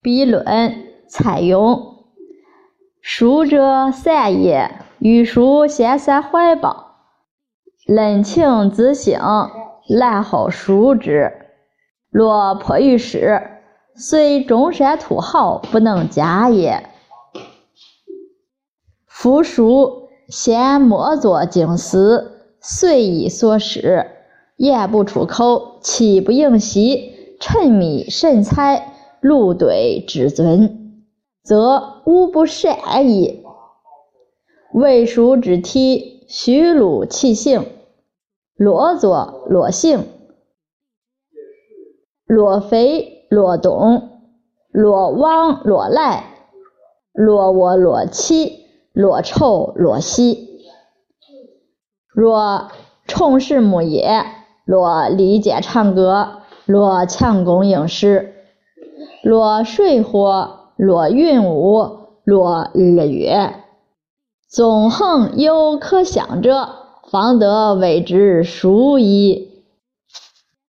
笔论蔡邕。书者善也，欲书先生怀抱，论情自性，然后书之。若迫于事，虽中山土豪，不能加也。夫书先莫作静思，随意所示，言不出口，气不盈息，沉迷神采，如对至尊，则无不善矣。为书之体，须录其形，落坐落行，落飞落动，落往落来，落卧落起。落愁落喜，若重拾木业，若利剑长歌，若强弓硬矢，若水火，若云雾，若日月，纵横有可象者，方得谓之书矣。